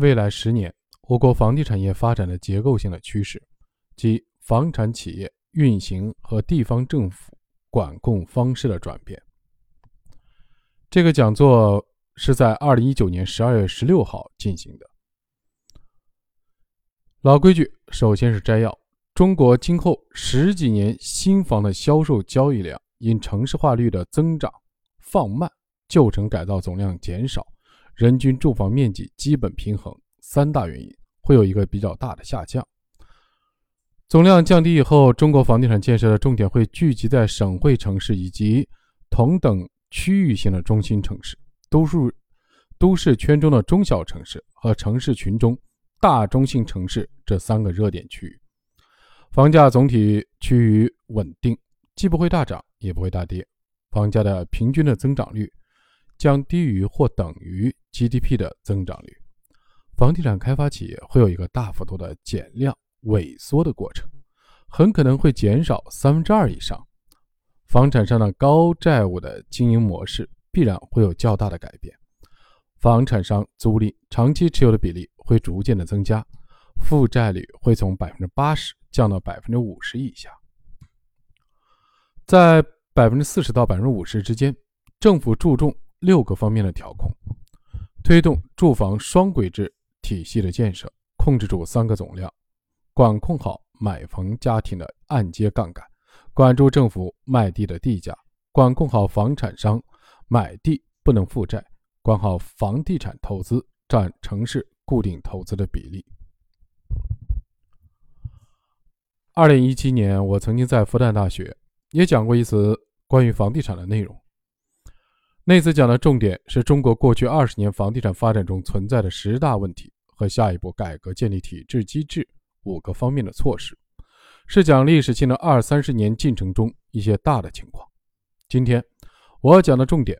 未来十年，我国房地产业发展的结构性的趋势及房产企业运行和地方政府管控方式的转变。这个讲座是在二零一九年十二月十六号进行的。老规矩，首先是摘要：中国今后十几年新房的销售交易量因城市化率的增长放慢，旧城改造总量减少，人均住房面积基本平衡三大原因，会有一个比较大的下降。总量降低以后，中国房地产建设的重点会聚集在省会城市以及同等。区域性的中心城市、都市都市圈中的中小城市和城市群中大中心城市这三个热点区域，房价总体趋于稳定，既不会大涨，也不会大跌。房价的平均的增长率将低于或等于 GDP 的增长率。房地产开发企业会有一个大幅度的减量萎缩的过程，很可能会减少三分之二以上。房产商的高债务的经营模式必然会有较大的改变，房产商租赁长期持有的比例会逐渐的增加，负债率会从百分之八十降到百分之五十以下，在百分之四十到百分之五十之间，政府注重六个方面的调控，推动住房双轨制体系的建设，控制住三个总量，管控好买房家庭的按揭杠杆。管住政府卖地的地价，管控好房产商买地不能负债，管好房地产投资占城市固定投资的比例。二零一七年，我曾经在复旦大学也讲过一次关于房地产的内容。那次讲的重点是中国过去二十年房地产发展中存在的十大问题和下一步改革建立体制机制五个方面的措施。是讲历史性的二三十年进程中一些大的情况。今天我要讲的重点，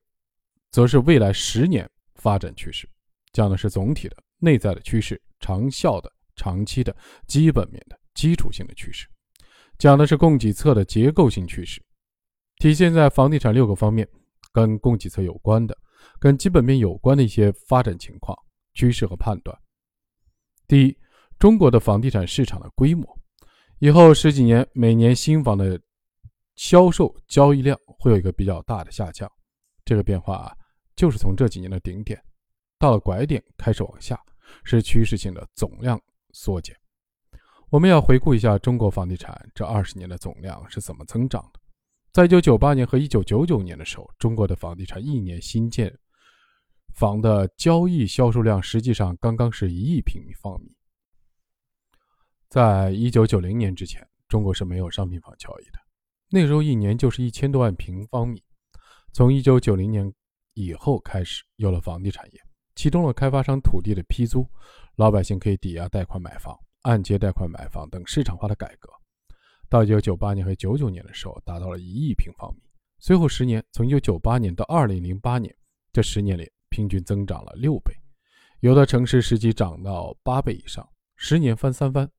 则是未来十年发展趋势，讲的是总体的内在的趋势、长效的、长期的、基本面的基础性的趋势，讲的是供给侧的结构性趋势，体现在房地产六个方面，跟供给侧有关的、跟基本面有关的一些发展情况、趋势和判断。第一，中国的房地产市场的规模。以后十几年，每年新房的销售交易量会有一个比较大的下降。这个变化啊，就是从这几年的顶点到了拐点开始往下，是趋势性的总量缩减。我们要回顾一下中国房地产这二十年的总量是怎么增长的。在一九九八年和一九九九年的时候，中国的房地产一年新建房的交易销售量实际上刚刚是一亿平方米。在一九九零年之前，中国是没有商品房交易的。那时候一年就是一千多万平方米。从一九九零年以后开始，有了房地产业，启动了开发商土地的批租，老百姓可以抵押贷款买房、按揭贷款买房等市场化的改革。到一九九八年和九九年的时候，达到了一亿平方米。随后十年，从一九九八年到二零零八年，这十年里平均增长了六倍，有的城市实际涨到八倍以上，十年翻三番。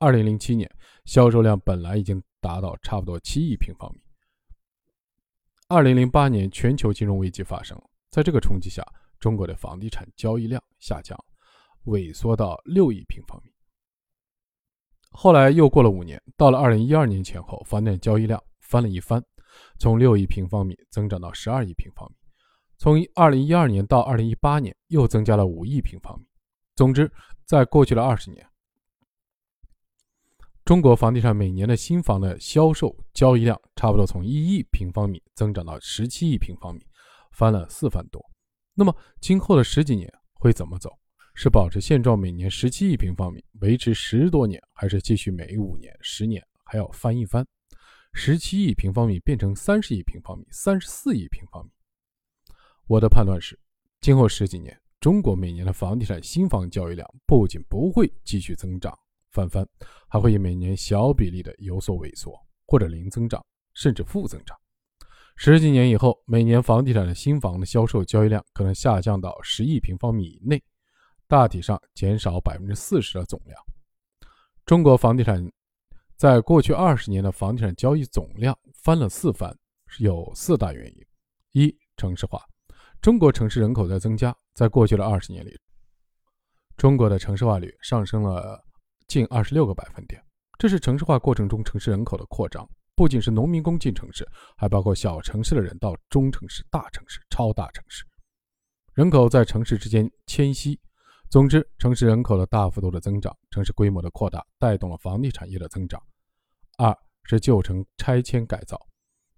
二零零七年，销售量本来已经达到差不多七亿平方米。二零零八年，全球金融危机发生了，在这个冲击下，中国的房地产交易量下降，萎缩到六亿平方米。后来又过了五年，到了二零一二年前后，房地产交易量翻了一番，从六亿平方米增长到十二亿平方米。从二零一二年到二零一八年，又增加了五亿平方米。总之，在过去的二十年。中国房地产每年的新房的销售交易量，差不多从一亿平方米增长到十七亿平方米，翻了四番多。那么今后的十几年会怎么走？是保持现状，每年十七亿平方米，维持十多年，还是继续每五年、十年还要翻一番，十七亿平方米变成三十亿平方米、三十四亿平方米？我的判断是，今后十几年，中国每年的房地产新房交易量不仅不会继续增长。翻番，还会以每年小比例的有所萎缩，或者零增长，甚至负增长。十几年以后，每年房地产的新房的销售交易量可能下降到十亿平方米以内，大体上减少百分之四十的总量。中国房地产在过去二十年的房地产交易总量翻了四番，有四大原因：一、城市化，中国城市人口在增加，在过去的二十年里。中国的城市化率上升了近二十六个百分点。这是城市化过程中城市人口的扩张，不仅是农民工进城市，还包括小城市的人到中城市、大城市、超大城市，人口在城市之间迁徙。总之，城市人口的大幅度的增长，城市规模的扩大，带动了房地产业的增长。二是旧城拆迁改造，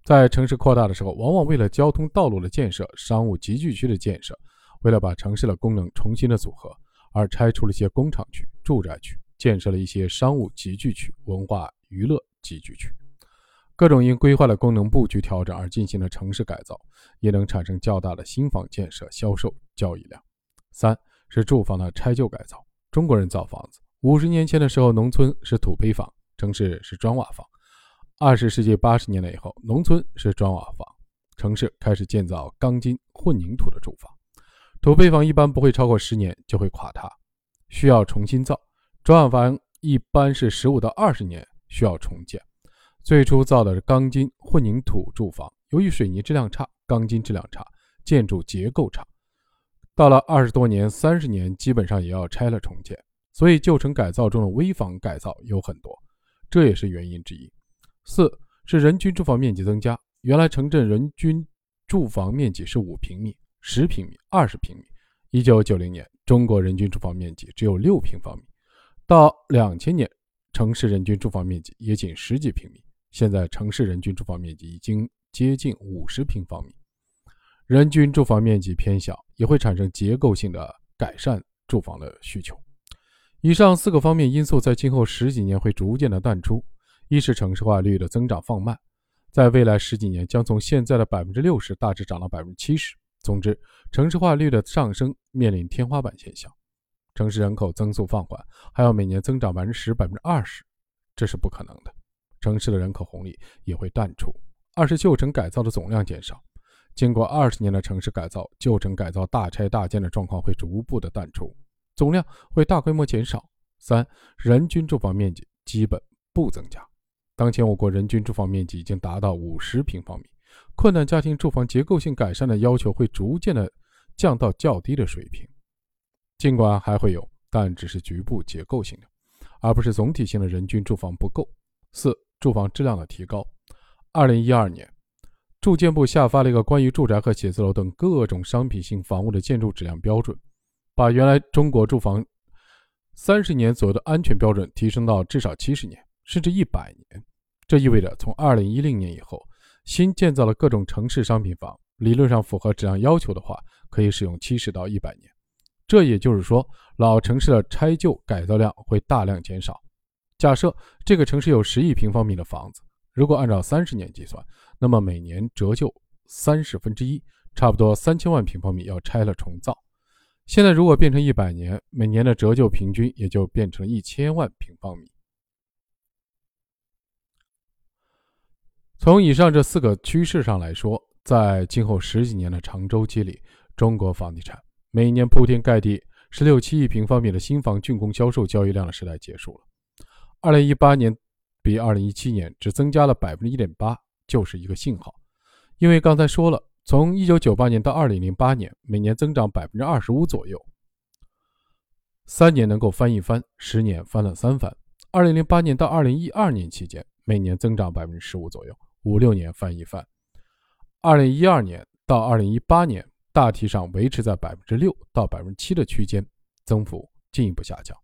在城市扩大的时候，往往为了交通道路的建设、商务集聚区的建设，为了把城市的功能重新的组合，而拆除了一些工厂区、住宅区。建设了一些商务集聚区、文化娱乐集聚区，各种因规划的功能布局调整而进行的城市改造，也能产生较大的新房建设、销售交易量。三是住房的拆旧改造。中国人造房子，五十年前的时候，农村是土坯房，城市是砖瓦房；二十世纪八十年代以后，农村是砖瓦房，城市开始建造钢筋混凝土的住房。土坯房一般不会超过十年就会垮塌，需要重新造。砖瓦房一般是十五到二十年需要重建。最初造的是钢筋混凝土住房，由于水泥质量差、钢筋质量差、建筑结构差，到了二十多年、三十年，基本上也要拆了重建。所以旧城改造中的危房改造有很多，这也是原因之一。四是人均住房面积增加，原来城镇人均住房面积是五平米、十平米、二十平米。一九九零年，中国人均住房面积只有六平方米。到两千年，城市人均住房面积也仅十几平米。现在城市人均住房面积已经接近五十平方米。人均住房面积偏小，也会产生结构性的改善住房的需求。以上四个方面因素在今后十几年会逐渐的淡出。一是城市化率的增长放慢，在未来十几年将从现在的百分之六十大致涨到百分之七十。总之，城市化率的上升面临天花板现象。城市人口增速放缓，还要每年增长百分之十、百分之二十，这是不可能的。城市的人口红利也会淡出。二是旧城改造的总量减少，经过二十年的城市改造，旧城改造大拆大建的状况会逐步的淡出，总量会大规模减少。三，人均住房面积基本不增加。当前我国人均住房面积已经达到五十平方米，困难家庭住房结构性改善的要求会逐渐的降到较低的水平。尽管还会有，但只是局部结构性的，而不是总体性的人均住房不够。四、住房质量的提高。二零一二年，住建部下发了一个关于住宅和写字楼等各种商品性房屋的建筑质量标准，把原来中国住房三十年左右的安全标准提升到至少七十年，甚至一百年。这意味着，从二零一零年以后，新建造的各种城市商品房，理论上符合质量要求的话，可以使用七十到一百年。这也就是说，老城市的拆旧改造量会大量减少。假设这个城市有十亿平方米的房子，如果按照三十年计算，那么每年折旧三十分之一，差不多三千万平方米要拆了重造。现在如果变成一百年，每年的折旧平均也就变成一千万平方米。从以上这四个趋势上来说，在今后十几年的长周期里，中国房地产。每年铺天盖地十六七亿平方米的新房竣工销售交易量的时代结束了。二零一八年比二零一七年只增加了百分之一点八，就是一个信号。因为刚才说了，从一九九八年到二零零八年，每年增长百分之二十五左右，三年能够翻一番，十年翻了三番。二零零八年到二零一二年期间，每年增长百分之十五左右，五六年翻一番。二零一二年到二零一八年。大体上维持在百分之六到百分之七的区间，增幅进一步下降。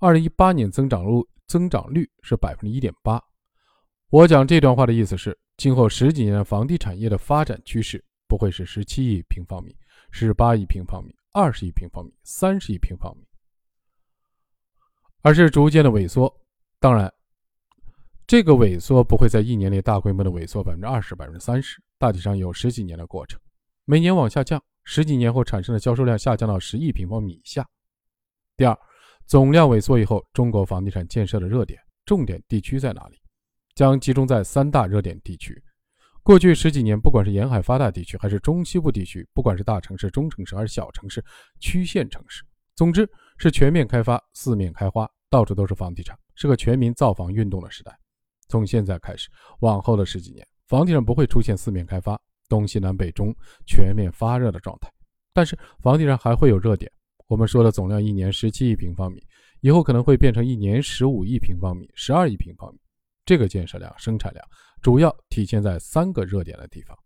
二零一八年增长率增长率是百分之一点八。我讲这段话的意思是，今后十几年的房地产业的发展趋势不会是十七亿平方米、十八亿平方米、二十亿平方米、三十亿平方米，而是逐渐的萎缩。当然，这个萎缩不会在一年内大规模的萎缩百分之二十、百分之三十，大体上有十几年的过程。每年往下降，十几年后产生的销售量下降到十亿平方米以下。第二，总量萎缩以后，中国房地产建设的热点重点地区在哪里？将集中在三大热点地区。过去十几年，不管是沿海发达地区，还是中西部地区，不管是大城市、中城市，还是小城市、区县城市，总之是全面开发、四面开花，到处都是房地产，是个全民造房运动的时代。从现在开始，往后的十几年，房地产不会出现四面开发。东西南北中全面发热的状态，但是房地产还会有热点，我们说的总量一年十七亿平方米，以后可能会变成一年十五亿平方米、十二亿平方米。这个建设量、生产量主要体现在三个热点的地方，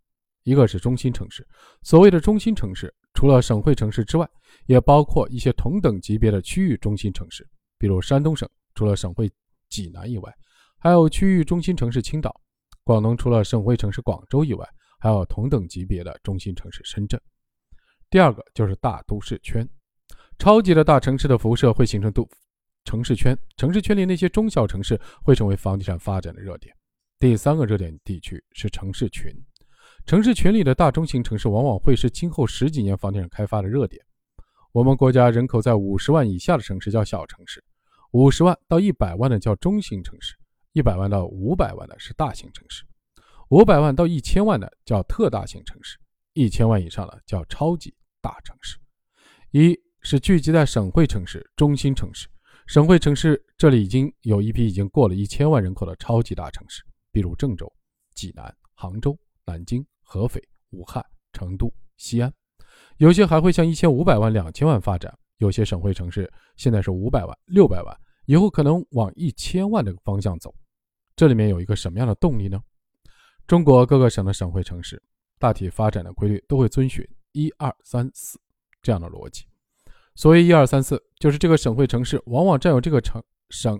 一个是中心城市。所谓的中心城市，除了省会城市之外，也包括一些同等级别的区域中心城市，比如山东省除了省会济南以外，还有区域中心城市青岛；广东除了省会城市广州以外，还有同等级别的中心城市深圳。第二个就是大都市圈，超级的大城市的辐射会形成都。城市圈，城市圈里那些中小城市会成为房地产发展的热点。第三个热点地区是城市群，城市群里的大中型城市往往会是今后十几年房地产开发的热点。我们国家人口在五十万以下的城市叫小城市，五十万到一百万的叫中型城市，一百万到五百万的是大型城市，五百万到一千万的叫特大型城市，一千万以上的叫超级大城市。一是聚集在省会城市、中心城市。省会城市这里已经有一批已经过了一千万人口的超级大城市，比如郑州、济南、杭州、南京、合肥、武汉、成都、西安，有些还会向一千五百万、两千万发展。有些省会城市现在是五百万、六百万，以后可能往一千万的方向走。这里面有一个什么样的动力呢？中国各个省的省会城市大体发展的规律都会遵循一二三四这样的逻辑。所谓一二三四，就是这个省会城市往往占有这个城省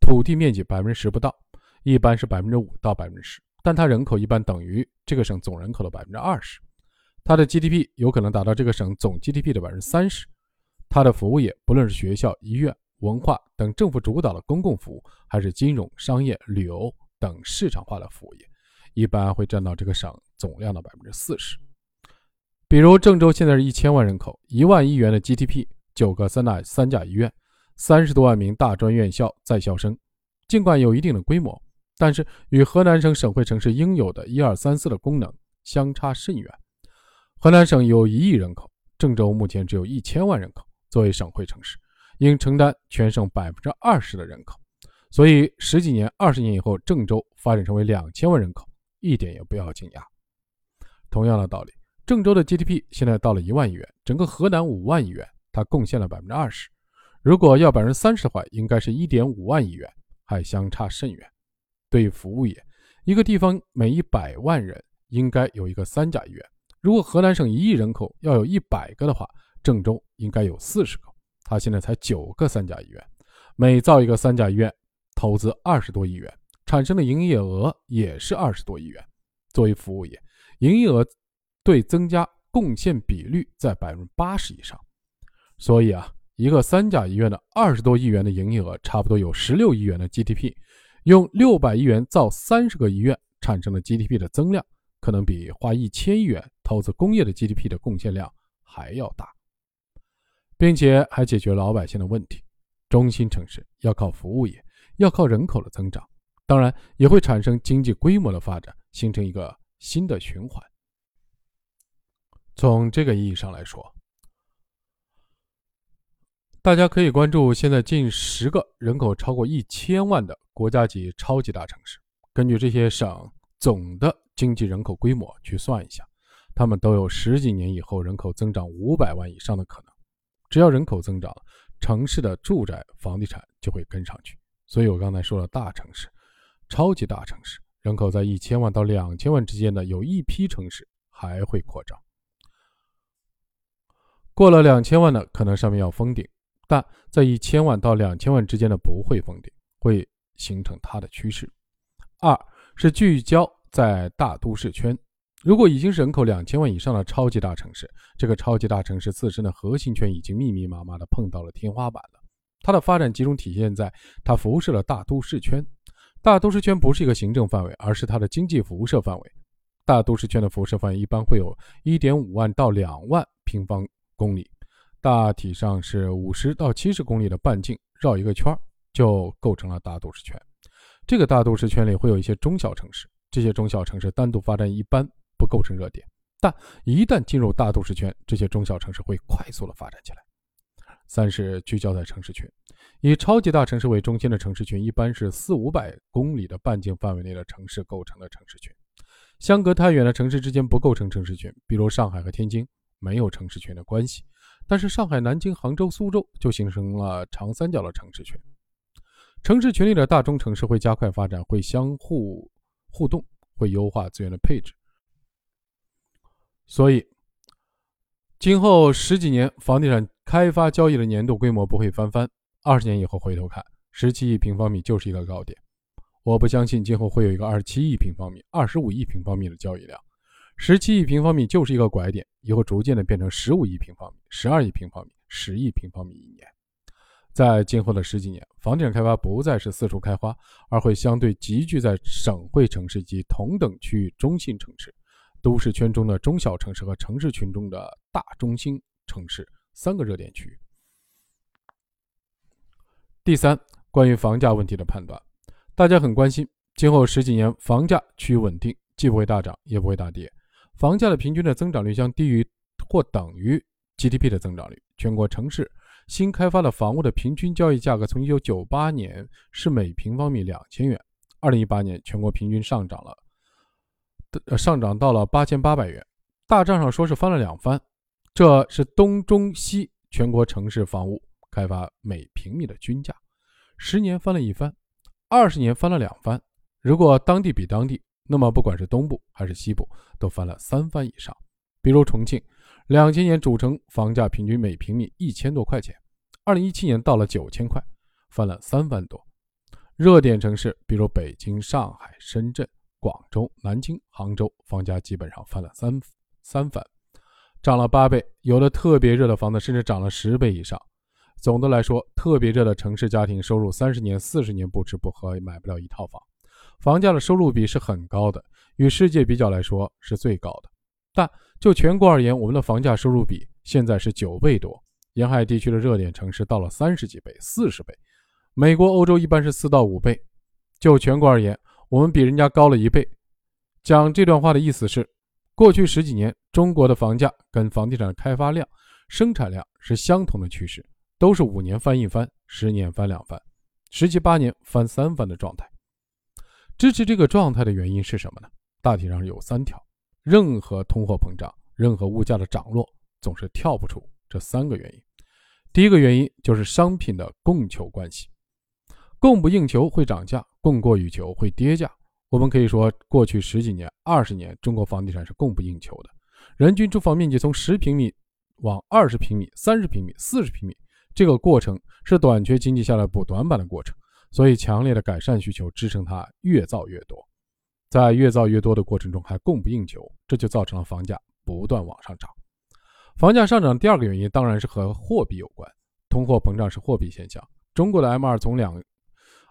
土地面积百分之十不到，一般是百分之五到百分之十，但它人口一般等于这个省总人口的百分之二十，它的 GDP 有可能达到这个省总 GDP 的百分之三十，它的服务业不论是学校、医院、文化等政府主导的公共服务，还是金融、商业、旅游等市场化的服务业，一般会占到这个省总量的百分之四十。比如郑州现在是一千万人口，一万亿元的 GDP，九个三大三甲医院，三十多万名大专院校在校生。尽管有一定的规模，但是与河南省省会城市应有的一二三四的功能相差甚远。河南省有一亿人口，郑州目前只有一千万人口。作为省会城市，应承担全省百分之二十的人口，所以十几年、二十年以后，郑州发展成为两千万人口，一点也不要惊讶。同样的道理。郑州的 GDP 现在到了一万亿元，整个河南五万亿元，它贡献了百分之二十。如果要百分之三十的话，应该是一点五万亿元，还相差甚远。对于服务业，一个地方每一百万人应该有一个三甲医院。如果河南省一亿人口要有一百个的话，郑州应该有四十个，它现在才九个三甲医院。每造一个三甲医院，投资二十多亿元，产生的营业额也是二十多亿元。作为服务业，营业额。对增加贡献比率在百分之八十以上，所以啊，一个三甲医院的二十多亿元的营业额，差不多有十六亿元的 GDP，用六百亿元造三十个医院产生的 GDP 的增量，可能比花一千亿元投资工业的 GDP 的贡献量还要大，并且还解决老百姓的问题。中心城市要靠服务业，要靠人口的增长，当然也会产生经济规模的发展，形成一个新的循环。从这个意义上来说，大家可以关注现在近十个人口超过一千万的国家级超级大城市，根据这些省总的经济人口规模去算一下，他们都有十几年以后人口增长五百万以上的可能。只要人口增长，城市的住宅房地产就会跟上去。所以我刚才说了，大城市、超级大城市，人口在一千万到两千万之间的有一批城市还会扩张。过了两千万的，可能上面要封顶，但在一千万到两千万之间的不会封顶，会形成它的趋势。二是聚焦在大都市圈，如果已经是人口两千万以上的超级大城市，这个超级大城市自身的核心圈已经密密麻麻的碰到了天花板了，它的发展集中体现在它辐射了大都市圈。大都市圈不是一个行政范围，而是它的经济辐射范围。大都市圈的辐射范围一般会有一点五万到两万平方。公里，大体上是五十到七十公里的半径，绕一个圈就构成了大都市圈。这个大都市圈里会有一些中小城市，这些中小城市单独发展一般不构成热点，但一旦进入大都市圈，这些中小城市会快速的发展起来。三是聚焦在城市群，以超级大城市为中心的城市群，一般是四五百公里的半径范围内的城市构成的城市群。相隔太远的城市之间不构成城市群，比如上海和天津。没有城市群的关系，但是上海、南京、杭州、苏州就形成了长三角的城市群。城市群里的大中城市会加快发展，会相互互动，会优化资源的配置。所以，今后十几年房地产开发交易的年度规模不会翻番。二十年以后回头看，十七亿平方米就是一个高点。我不相信今后会有一个二十七亿平方米、二十五亿平方米的交易量。十七亿平方米就是一个拐点，以后逐渐的变成十五亿平方米、十二亿平方米、十亿平方米一年。在今后的十几年，房地产开发不再是四处开花，而会相对集聚在省会城市及同等区域中心城市。都市圈中的中小城市和城市群中的大中心城市三个热点区域。第三，关于房价问题的判断，大家很关心，今后十几年房价趋于稳定，既不会大涨，也不会大跌，房价的平均的增长率将低于或等于 GDP 的增长率。全国城市新开发的房屋的平均交易价格从1998年是每平方米两千元，2018年全国平均上涨了。上涨到了八千八百元，大账上说是翻了两番。这是东中西全国城市房屋开发每平米的均价，十年翻了一番，二十年翻了两番。如果当地比当地，那么不管是东部还是西部，都翻了三番以上。比如重庆，两千年主城房价平均每平米一千多块钱，二零一七年到了九千块，翻了三番多。热点城市，比如北京、上海、深圳。广州、南京、杭州房价基本上翻了三三番，涨了八倍。有的特别热的房子甚至涨了十倍以上。总的来说，特别热的城市家庭收入三十年、四十年不吃不喝也买不了一套房，房价的收入比是很高的，与世界比较来说是最高的。但就全国而言，我们的房价收入比现在是九倍多，沿海地区的热点城市到了三十几倍、四十倍，美国、欧洲一般是四到五倍。就全国而言。我们比人家高了一倍。讲这段话的意思是，过去十几年中国的房价跟房地产开发量、生产量是相同的趋势，都是五年翻一番，十年翻两番，十七八年翻三番的状态。支持这个状态的原因是什么呢？大体上有三条。任何通货膨胀、任何物价的涨落，总是跳不出这三个原因。第一个原因就是商品的供求关系，供不应求会涨价。供过于求会跌价。我们可以说，过去十几年、二十年，中国房地产是供不应求的，人均住房面积从十平米往二十平米、三十平米、四十平米，这个过程是短缺经济下来补短板的过程。所以，强烈的改善需求支撑它越造越多，在越造越多的过程中还供不应求，这就造成了房价不断往上涨。房价上涨第二个原因当然是和货币有关，通货膨胀是货币现象。中国的 M2 从两。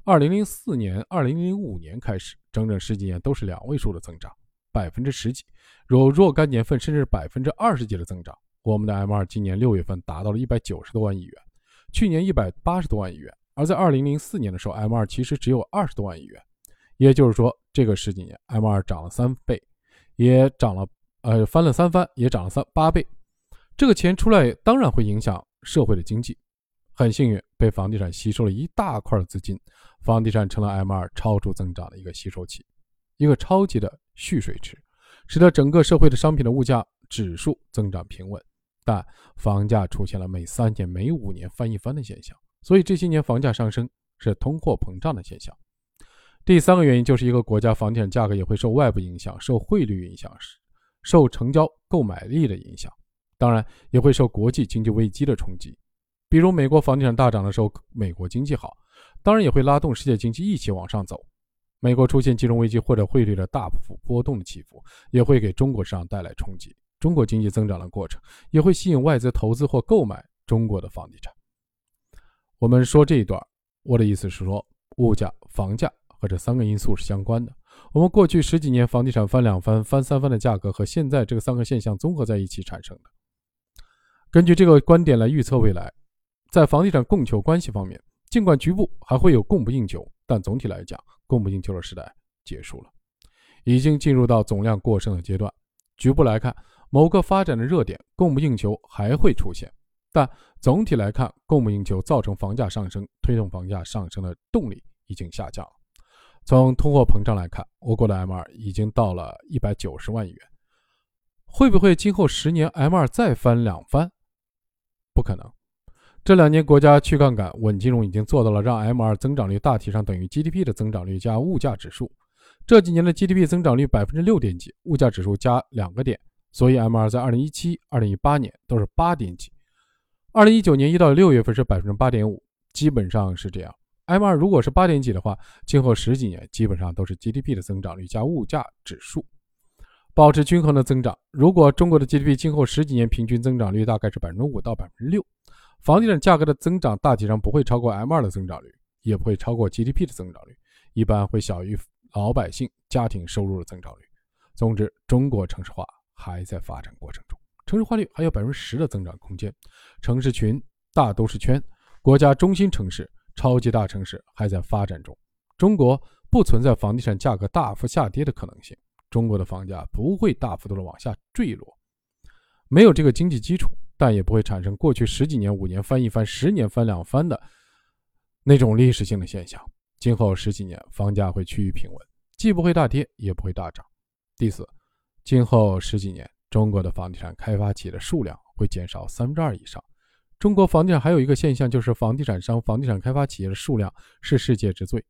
二零零四年、二零零五年开始，整整十几年都是两位数的增长，百分之十几，有若干年份甚至百分之二十几的增长。我们的 M2 今年六月份达到了一百九十多万亿元，去年一百八十多万亿元，而在二零零四年的时候，M2 其实只有二十多万亿元。也就是说，这个十几年 M2 涨了三倍，也涨了，呃，翻了三番，也涨了三八倍。这个钱出来，当然会影响社会的经济。很幸运，被房地产吸收了一大块的资金。房地产成了 M2 超出增长的一个吸收器，一个超级的蓄水池，使得整个社会的商品的物价指数增长平稳，但房价出现了每三年、每五年翻一番的现象。所以这些年房价上升是通货膨胀的现象。第三个原因就是一个国家房地产价格也会受外部影响、受汇率影响、受成交购买力的影响，当然也会受国际经济危机的冲击。比如美国房地产大涨的时候，美国经济好。当然也会拉动世界经济一起往上走。美国出现金融危机或者汇率的大幅波动的起伏，也会给中国市场带来冲击。中国经济增长的过程也会吸引外资投资或购买中国的房地产。我们说这一段，我的意思是说，物价、房价和这三个因素是相关的。我们过去十几年房地产翻两番、翻三番的价格，和现在这个三个现象综合在一起产生的。根据这个观点来预测未来，在房地产供求关系方面。尽管局部还会有供不应求，但总体来讲，供不应求的时代结束了，已经进入到总量过剩的阶段。局部来看，某个发展的热点供不应求还会出现，但总体来看，供不应求造成房价上升、推动房价上升的动力已经下降。从通货膨胀来看，我国的 M2 已经到了一百九十万亿元，会不会今后十年 M2 再翻两番？不可能。这两年国家去杠杆、稳金融已经做到了让 M2 增长率大体上等于 GDP 的增长率加物价指数。这几年的 GDP 增长率百分之六点几，物价指数加两个点，所以 M2 在2017、2018年都是八点几，2019年一到六月份是百分之八点五，基本上是这样。M2 如果是八点几的话，今后十几年基本上都是 GDP 的增长率加物价指数，保持均衡的增长。如果中国的 GDP 今后十几年平均增长率大概是百分之五到百分之六。房地产价格的增长大体上不会超过 M2 的增长率，也不会超过 GDP 的增长率，一般会小于老百姓家庭收入的增长率。总之，中国城市化还在发展过程中，城市化率还有百分之十的增长空间。城市群、大都市圈、国家中心城市、超级大城市还在发展中。中国不存在房地产价格大幅下跌的可能性，中国的房价不会大幅度的往下坠落，没有这个经济基础。但也不会产生过去十几年、五年翻一番、十年翻两番的那种历史性的现象。今后十几年，房价会趋于平稳，既不会大跌，也不会大涨。第四，今后十几年，中国的房地产开发企业的数量会减少三分之二以上。中国房地产还有一个现象，就是房地产商、房地产开发企业的数量是世界之最。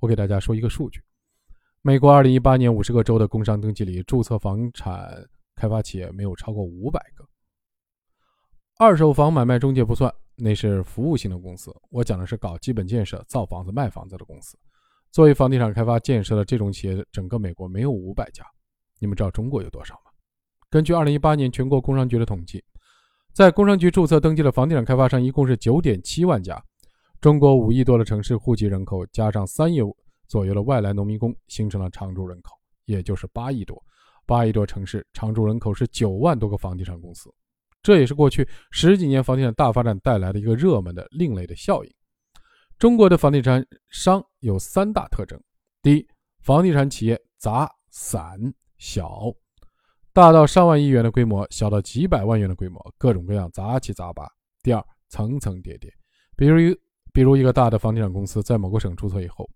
我给大家说一个数据：美国2018年50个州的工商登记里，注册房产开发企业没有超过500个。二手房买卖中介不算，那是服务性的公司。我讲的是搞基本建设、造房子、卖房子的公司。作为房地产开发建设的这种企业，整个美国没有五百家。你们知道中国有多少吗？根据二零一八年全国工商局的统计，在工商局注册登记的房地产开发商一共是九点七万家。中国五亿多的城市户籍人口，加上三亿左右的外来农民工，形成了常住人口，也就是八亿多。八亿多城市常住人口是九万多个房地产公司。这也是过去十几年房地产大发展带来的一个热门的另类的效应。中国的房地产商有三大特征：第一，房地产企业杂散小，大到上万亿元的规模，小到几百万元的规模，各种各样杂七杂八；第二，层层叠叠，比如一比如一个大的房地产公司在某个省注册以后，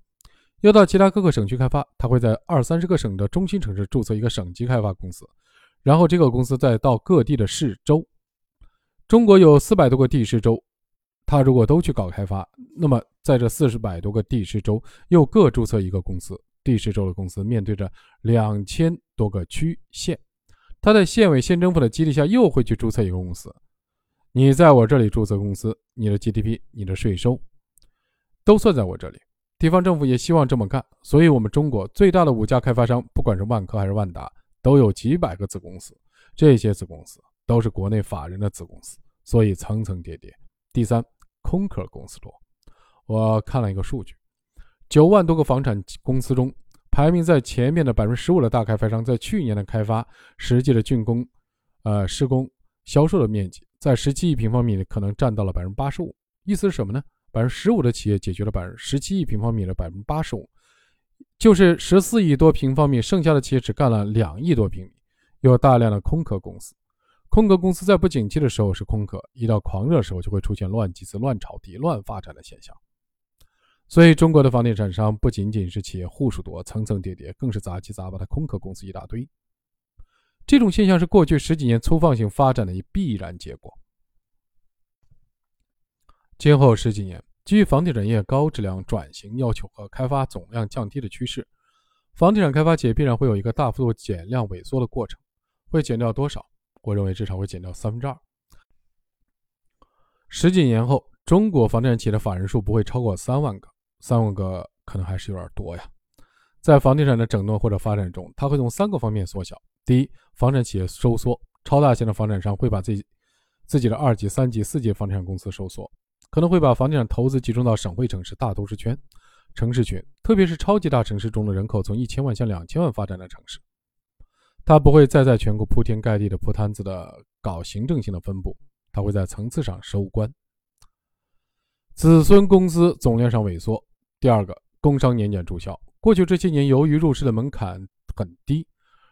要到其他各个省去开发，它会在二三十个省的中心城市注册一个省级开发公司，然后这个公司再到各地的市州。中国有四百多个地市州，他如果都去搞开发，那么在这四十百多个地市州又各注册一个公司，地市州的公司面对着两千多个区县，他在县委县政府的激励下又会去注册一个公司。你在我这里注册公司，你的 GDP、你的税收都算在我这里。地方政府也希望这么干，所以我们中国最大的五家开发商，不管是万科还是万达，都有几百个子公司，这些子公司。都是国内法人的子公司，所以层层叠叠。第三，空壳公司多。我看了一个数据，九万多个房产公司中，排名在前面的百分之十五的大开发商，在去年的开发实际的竣工、呃施工、销售的面积，在十七亿平方米可能占到了百分之八十五。意思是什么呢？百分之十五的企业解决了百分之十七亿平方米的百分之八十五，就是十四亿多平方米，剩下的企业只干了两亿多平米，有大量的空壳公司。空壳公司在不景气的时候是空壳，一到狂热的时候就会出现乱集资、乱炒地、乱发展的现象。所以，中国的房地产商不仅仅是企业户数多、层层叠叠，更是杂七杂八的空壳公司一大堆。这种现象是过去十几年粗放性发展的一必然结果。今后十几年，基于房地产业高质量转型要求和开发总量降低的趋势，房地产开发企业必然会有一个大幅度减量萎缩的过程。会减掉多少？我认为至少会减掉三分之二。十几年后，中国房地产企业的法人数不会超过三万个，三万个可能还是有点多呀。在房地产的整顿或者发展中，它会从三个方面缩小：第一，房产企业收缩，超大型的房产商会把自己自己的二级、三级、四级房地产公司收缩，可能会把房地产投资集中到省会城市、大都市圈、城市群，特别是超级大城市中的人口从一千万向两千万发展的城市。他不会再在全国铺天盖地的铺摊子的搞行政性的分布，他会在层次上收官。子孙公司总量上萎缩。第二个，工商年检注销。过去这些年，由于入市的门槛很低，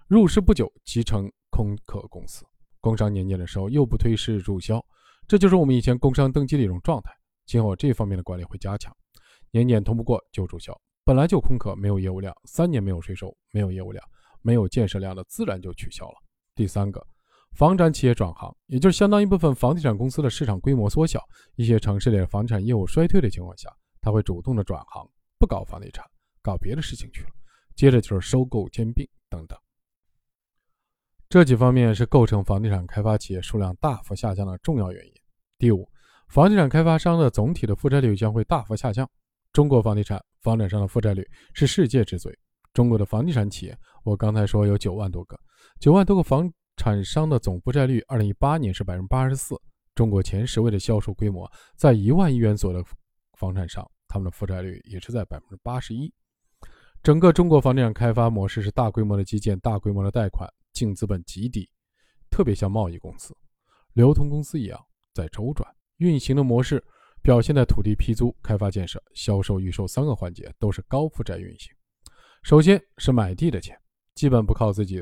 入市不久即成空壳公司。工商年检的时候又不推市注销，这就是我们以前工商登记的一种状态。今后这方面的管理会加强，年检通不过就注销。本来就空壳，没有业务量，三年没有税收，没有业务量。没有建设量的，自然就取消了。第三个，房产企业转行，也就是相当一部分房地产公司的市场规模缩小，一些城市里的房产业务衰退的情况下，他会主动的转行，不搞房地产，搞别的事情去了。接着就是收购兼并等等。这几方面是构成房地产开发企业数量大幅下降的重要原因。第五，房地产开发商的总体的负债率将会大幅下降。中国房地产房产商的负债率是世界之最。中国的房地产企业，我刚才说有九万多个，九万多个房。产商的总负债率，二零一八年是百分之八十四。中国前十位的销售规模在一万亿元左右房产商，他们的负债率也是在百分之八十一。整个中国房地产开发模式是大规模的基建、大规模的贷款，净资本极低，特别像贸易公司、流通公司一样在周转运行的模式，表现在土地批租、开发建设、销售预售三个环节都是高负债运行。首先是买地的钱，基本不靠自己。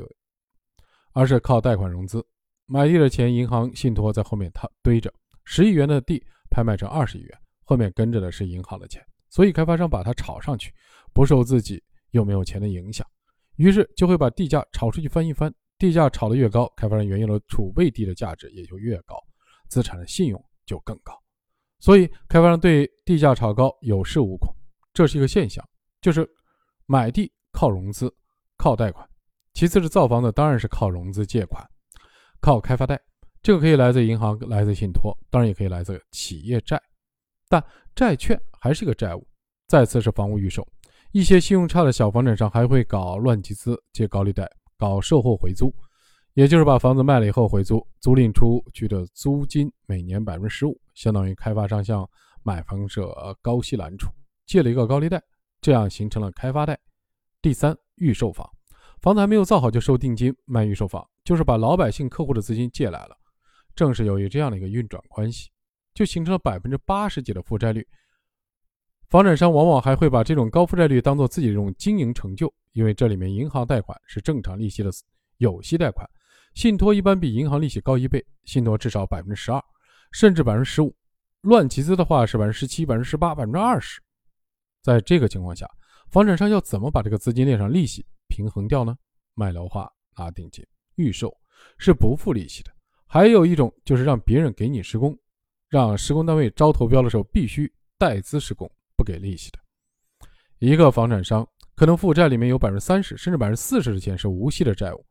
而是靠贷款融资，买地的钱，银行信托在后面它堆着，十亿元的地拍卖成二十亿元，后面跟着的是银行的钱，所以开发商把它炒上去，不受自己有没有钱的影响，于是就会把地价炒出去翻一番，地价炒得越高，开发商原有的储备地的价值也就越高，资产的信用就更高，所以开发商对地价炒高有恃无恐，这是一个现象，就是买地靠融资，靠贷款。其次是造房子，当然是靠融资借款，靠开发贷，这个可以来自银行，来自信托，当然也可以来自企业债，但债券还是一个债务。再次是房屋预售，一些信用差的小房产商还会搞乱集资，借高利贷，搞售后回租，也就是把房子卖了以后回租，租赁出去的租金每年百分之十五，相当于开发商向买房者高息揽储，借了一个高利贷，这样形成了开发贷。第三，预售房。房子还没有造好就收定金卖预售房，就是把老百姓客户的资金借来了。正是由于这样的一个运转关系，就形成了百分之八十几的负债率。房产商往往还会把这种高负债率当做自己的一种经营成就，因为这里面银行贷款是正常利息的有息贷款，信托一般比银行利息高一倍，信托至少百分之十二，甚至百分之十五。乱集资的话是百分之十七、百分之十八、百分之二十。在这个情况下，房产商要怎么把这个资金链上利息？平衡掉呢？卖楼花拿定金，预售是不付利息的。还有一种就是让别人给你施工，让施工单位招投标的时候必须代资施工，不给利息的。一个房产商可能负债里面有百分之三十甚至百分之四十的钱是无息的债务，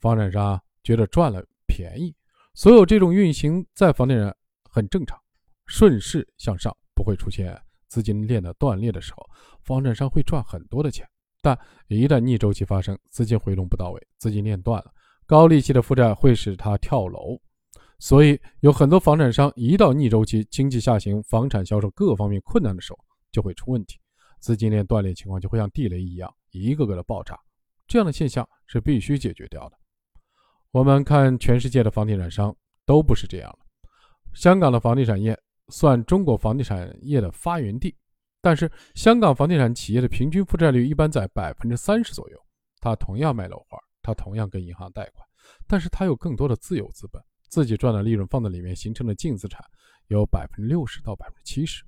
房产商觉得赚了便宜，所有这种运行在房地产很正常，顺势向上，不会出现资金链的断裂的时候，房产商会赚很多的钱。但一旦逆周期发生，资金回笼不到位，资金链断了，高利息的负债会使他跳楼。所以有很多房产商一到逆周期、经济下行、房产销售各方面困难的时候，就会出问题，资金链断裂情况就会像地雷一样一个个的爆炸。这样的现象是必须解决掉的。我们看全世界的房地产商都不是这样的。香港的房地产业算中国房地产业的发源地。但是，香港房地产企业的平均负债率一般在百分之三十左右。他同样卖楼花，他同样跟银行贷款，但是他有更多的自有资本，自己赚的利润放在里面形成的净资产有百分之六十到百分之七十。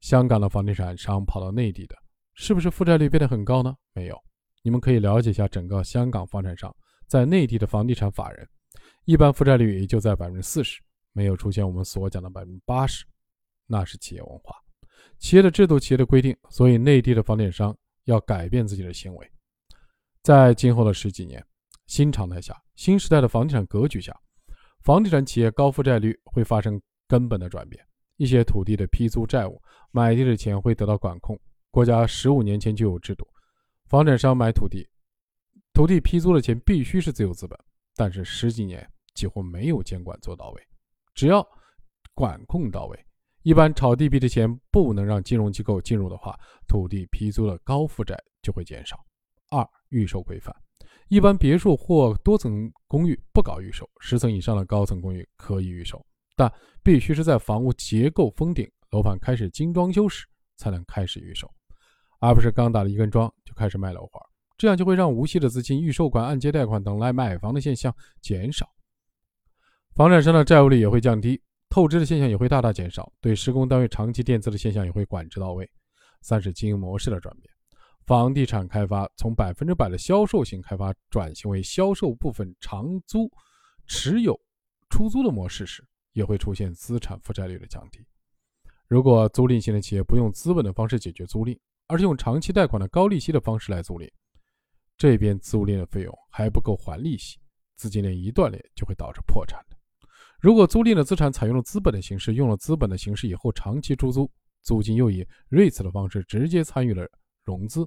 香港的房地产商跑到内地的，是不是负债率变得很高呢？没有。你们可以了解一下整个香港房产商在内地的房地产法人，一般负债率也就在百分之四十，没有出现我们所讲的百分之八十，那是企业文化。企业的制度、企业的规定，所以内地的房地产商要改变自己的行为。在今后的十几年新常态下、新时代的房地产格局下，房地产企业高负债率会发生根本的转变。一些土地的批租债务、买地的钱会得到管控。国家十五年前就有制度，房产商买土地，土地批租的钱必须是自有资本，但是十几年几乎没有监管做到位。只要管控到位。一般炒地皮的钱不能让金融机构进入的话，土地批租的高负债就会减少。二、预售规范，一般别墅或多层公寓不搞预售，十层以上的高层公寓可以预售，但必须是在房屋结构封顶、楼盘开始精装修时才能开始预售，而不是刚打了一根桩就开始卖楼花，这样就会让无息的资金、预售款、按揭贷款等来买房的现象减少，房产商的债务率也会降低。透支的现象也会大大减少，对施工单位长期垫资的现象也会管制到位。三是经营模式的转变，房地产开发从百分之百的销售型开发转型为销售部分长租持有、出租的模式时，也会出现资产负债率的降低。如果租赁型的企业不用资本的方式解决租赁，而是用长期贷款的高利息的方式来租赁，这边租赁的费用还不够还利息，资金链一断裂就会导致破产的。如果租赁的资产采用了资本的形式，用了资本的形式以后长期出租，租金又以 REITs 的方式直接参与了融资，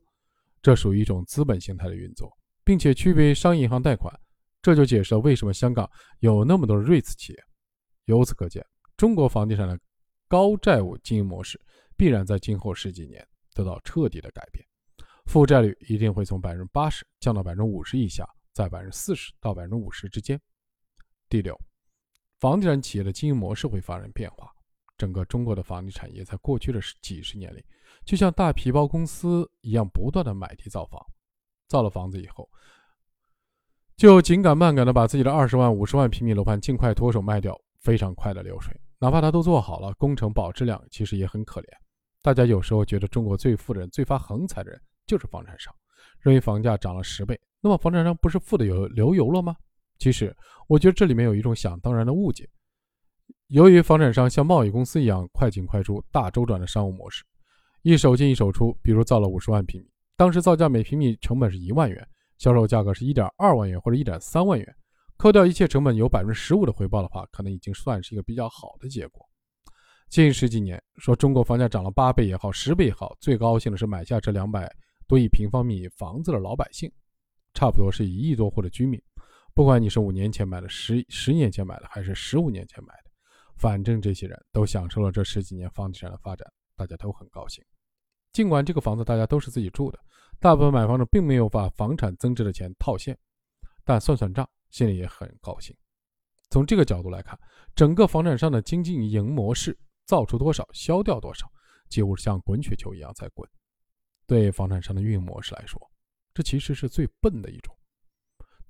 这属于一种资本形态的运作，并且区别于商业银行贷款，这就解释了为什么香港有那么多的瑞资企业。由此可见，中国房地产的。高债务经营模式必然在今后十几年得到彻底的改变，负债率一定会从百分之八十降到百分之五十以下，在百分之四十到百分之五十之间。第六，房地产企业的经营模式会发生变化。整个中国的房地产业在过去的几十年里，就像大皮包公司一样，不断的买地造房，造了房子以后，就紧赶慢赶的把自己的二十万、五十万平米楼盘尽快脱手卖掉，非常快的流水。哪怕他都做好了，工程保质量其实也很可怜。大家有时候觉得中国最富的人、最发横财的人就是房产商，认为房价涨了十倍，那么房产商不是富的有流油了吗？其实，我觉得这里面有一种想当然的误解。由于房产商像贸易公司一样快进快出、大周转的商务模式，一手进一手出，比如造了五十万平米，当时造价每平米成本是一万元，销售价格是一点二万元或者一点三万元。扣掉一切成本，有百分之十五的回报的话，可能已经算是一个比较好的结果。近十几年，说中国房价涨了八倍也好，十倍也好，最高兴的是买下这两百多亿平方米房子的老百姓，差不多是一亿多户的居民。不管你是五年前买的、十十年前买的，还是十五年前买的，反正这些人都享受了这十几年房地产的发展，大家都很高兴。尽管这个房子大家都是自己住的，大部分买房者并没有把房产增值的钱套现，但算算账。心里也很高兴。从这个角度来看，整个房产商的经济营模式，造出多少销掉多少，几乎像滚雪球一样在滚。对房产商的运营模式来说，这其实是最笨的一种。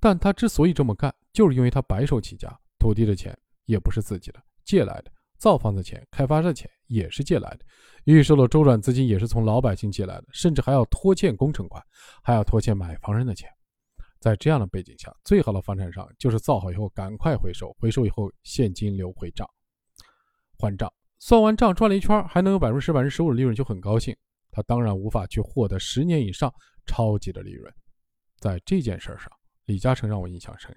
但他之所以这么干，就是因为他白手起家，土地的钱也不是自己的，借来的；造房子钱、开发的钱也是借来的；预售的周转资金也是从老百姓借来的，甚至还要拖欠工程款，还要拖欠买房人的钱。在这样的背景下，最好的房产商就是造好以后赶快回收，回收以后现金流回账，还账，算完账转了一圈，还能有百分之十、百分之十五的利润，就很高兴。他当然无法去获得十年以上超级的利润。在这件事上，李嘉诚让我印象深。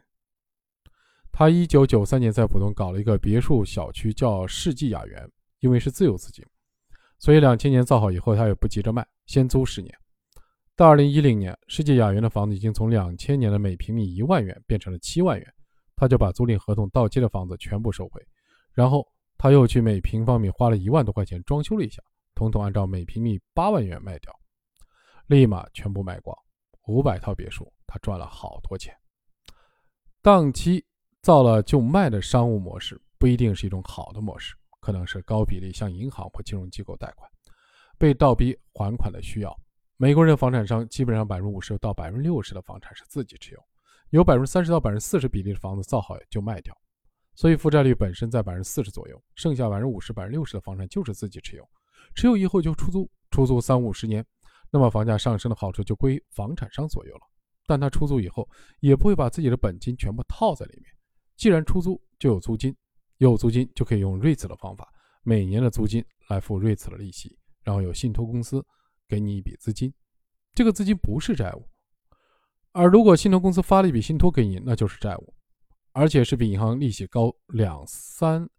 他一九九三年在浦东搞了一个别墅小区，叫世纪雅园，因为是自有资金，所以两千年造好以后，他也不急着卖，先租十年。到二零一零年，世纪雅园的房子已经从两千年的每平米一万元变成了七万元，他就把租赁合同到期的房子全部收回，然后他又去每平方米花了一万多块钱装修了一下，统统按照每平米八万元卖掉，立马全部卖光，五百套别墅，他赚了好多钱。当期造了就卖的商务模式不一定是一种好的模式，可能是高比例向银行或金融机构贷款，被倒逼还款的需要。美国人房产商基本上百分之五十到百分之六十的房产是自己持有，有百分之三十到百分之四十比例的房子造好就卖掉，所以负债率本身在百分之四十左右，剩下百分之五十、百分之六十的房产就是自己持有，持有以后就出租，出租三五十年，那么房价上升的好处就归房产商所有了。但他出租以后也不会把自己的本金全部套在里面，既然出租就有租金，有租金就可以用瑞兹的方法，每年的租金来付瑞兹的利息，然后有信托公司。给你一笔资金，这个资金不是债务，而如果信托公司发了一笔信托给你，那就是债务，而且是比银行利息高两三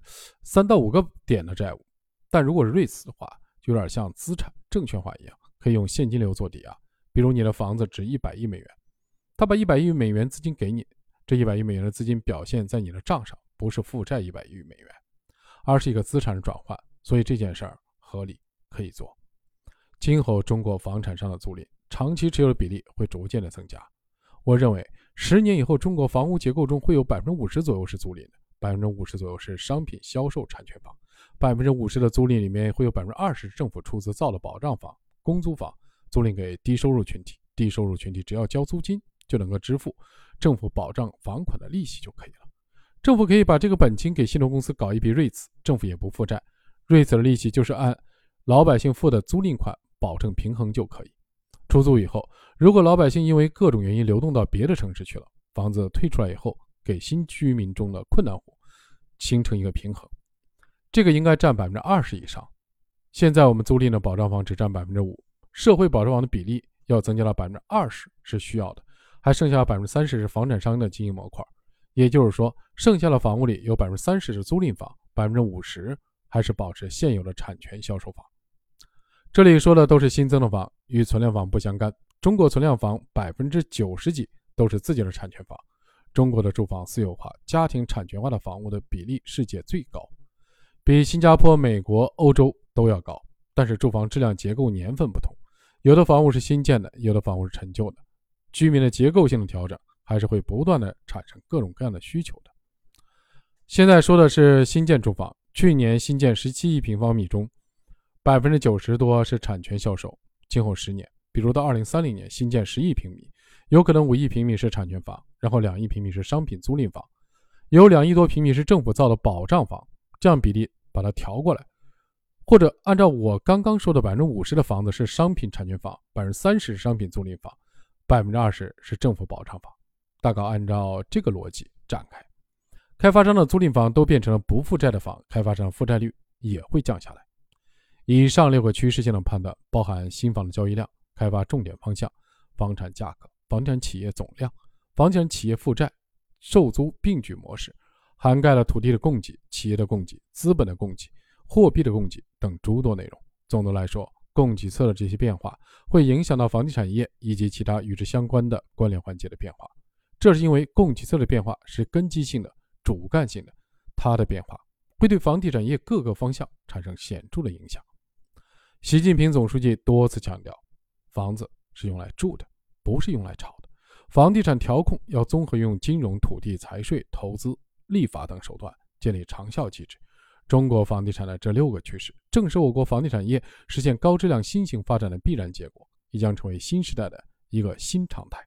三到五个点的债务。但如果是瑞慈的话，就有点像资产证券化一样，可以用现金流做抵押。比如你的房子值一百亿美元，他把一百亿美元资金给你，这一百亿美元的资金表现在你的账上，不是负债一百亿美元，而是一个资产的转换，所以这件事儿合理，可以做。今后中国房产商的租赁长期持有的比例会逐渐的增加。我认为，十年以后，中国房屋结构中会有百分之五十左右是租赁的，百分之五十左右是商品销售产权房，百分之五十的租赁里面会有百分之二十政府出资造的保障房、公租房，租赁给低收入群体。低收入群体只要交租金就能够支付政府保障房款的利息就可以了。政府可以把这个本金给信托公司搞一笔瑞兹，政府也不负债，瑞兹的利息就是按老百姓付的租赁款。保证平衡就可以。出租以后，如果老百姓因为各种原因流动到别的城市去了，房子退出来以后，给新居民中的困难户形成一个平衡，这个应该占百分之二十以上。现在我们租赁的保障房只占百分之五，社会保障房的比例要增加到百分之二十是需要的，还剩下百分之三十是房产商的经营模块。也就是说，剩下的房屋里有百分之三十是租赁房，百分之五十还是保持现有的产权销售房。这里说的都是新增的房，与存量房不相干。中国存量房百分之九十几都是自己的产权房。中国的住房私有化、家庭产权化的房屋的比例世界最高，比新加坡、美国、欧洲都要高。但是住房质量、结构、年份不同，有的房屋是新建的，有的房屋是陈旧的。居民的结构性的调整，还是会不断的产生各种各样的需求的。现在说的是新建住房，去年新建十七亿平方米中，百分之九十多是产权销售。今后十年，比如到二零三零年新建十亿平米。有可能五亿平米是产权房，然后两亿平米是商品租赁房，有两亿多平米是政府造的保障房，这样比例把它调过来，或者按照我刚刚说的百分之五十的房子是商品产权房，百分之三十是商品租赁房，百分之二十是政府保障房，大概按照这个逻辑展开，开发商的租赁房都变成了不负债的房，开发商负债率也会降下来。以上六个趋势性的判断，包含新房的交易量、开发重点方向、房产价格。房产企业总量、房产企业负债、售租并举模式，涵盖了土地的供给、企业的供给、资本的供给、货币的供给等诸多内容。总的来说，供给侧的这些变化会影响到房地产业以及其他与之相关的关联环节的变化。这是因为供给侧的变化是根基性的、主干性的，它的变化会对房地产业各个方向产生显著的影响。习近平总书记多次强调，房子是用来住的。不是用来炒的。房地产调控要综合用金融、土地、财税、投资、立法等手段建立长效机制。中国房地产的这六个趋势，正是我国房地产业实现高质量新型发展的必然结果，也将成为新时代的一个新常态。